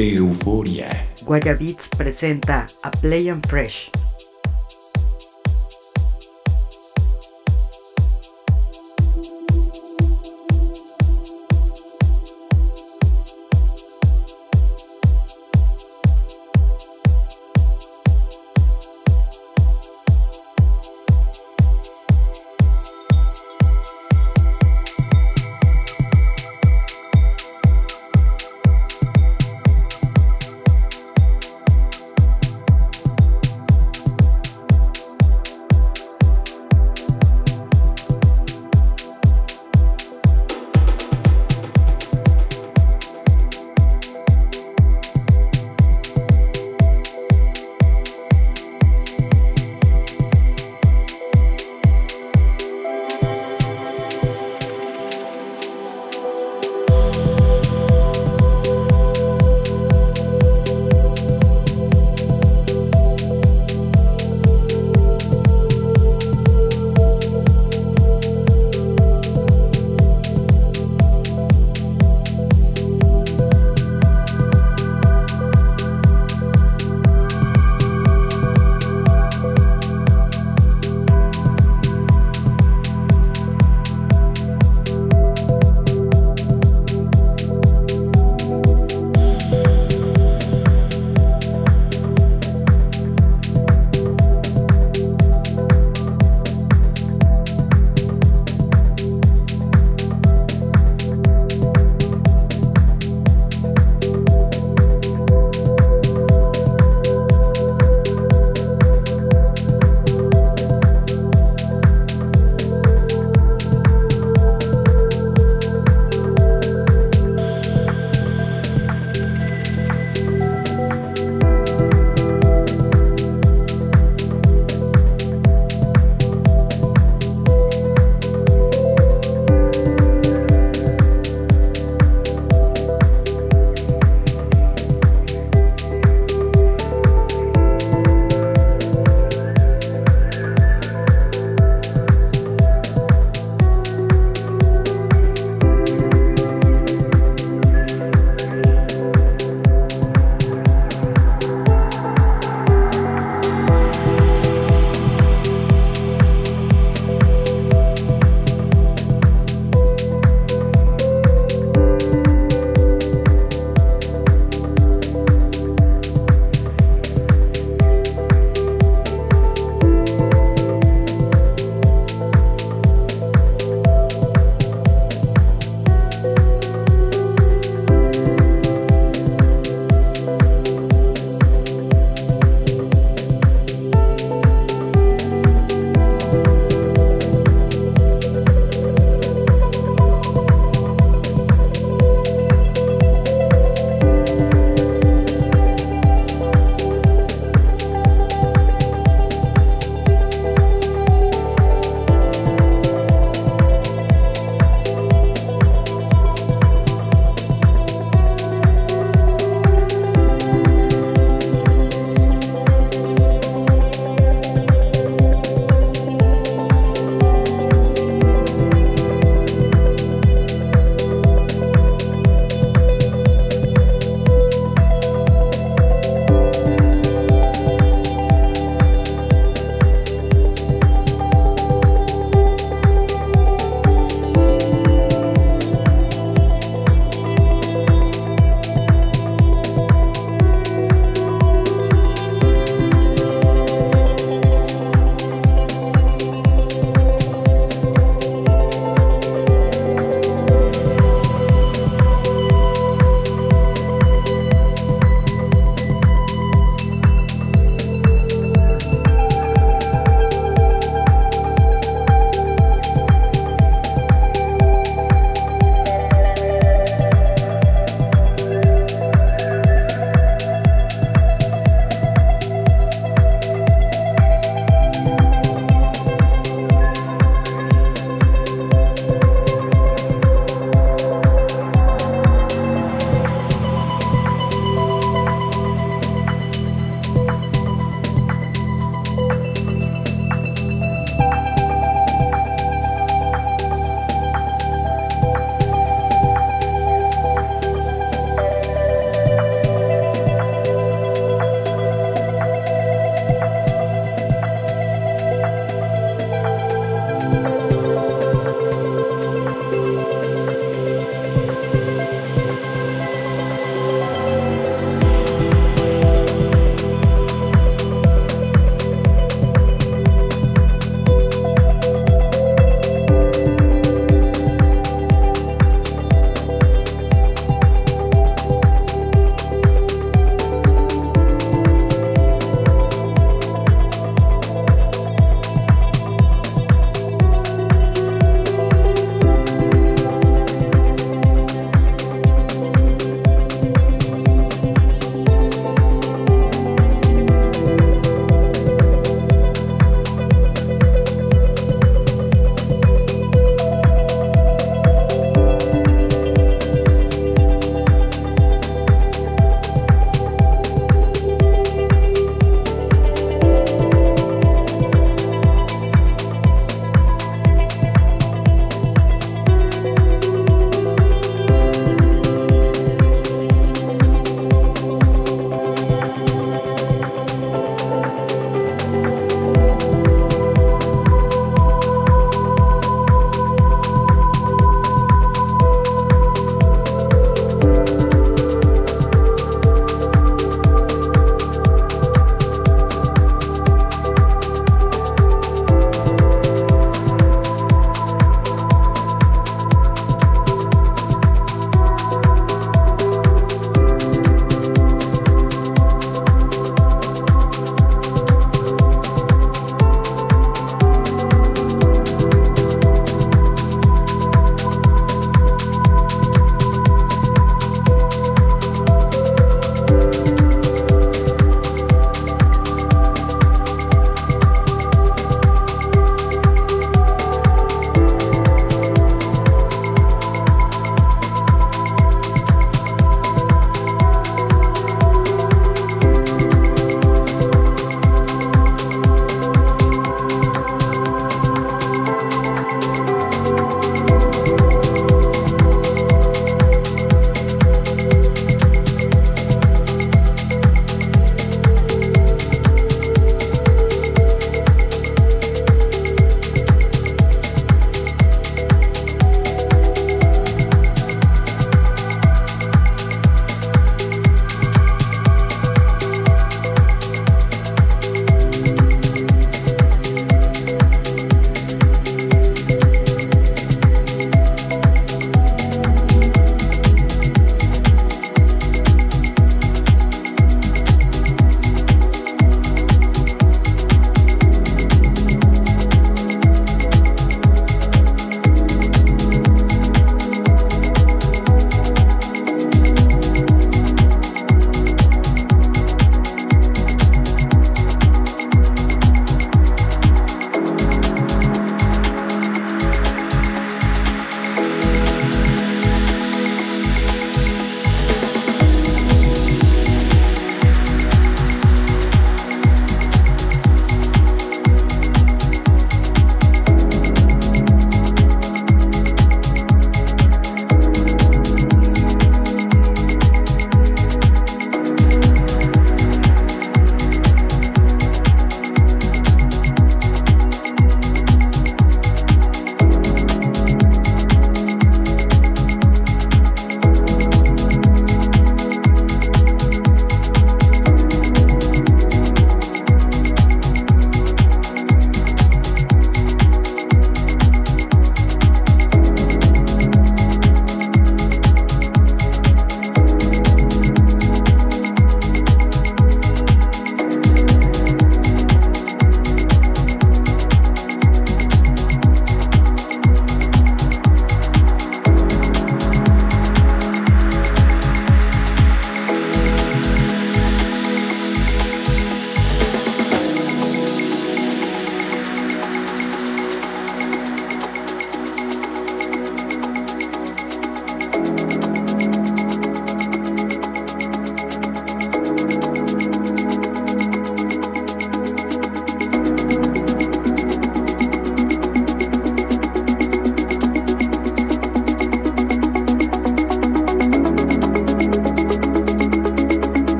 Euforia. Guayabits presenta a Play and Fresh.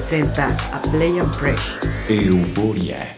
Presenta a Play and Fresh. Euforia.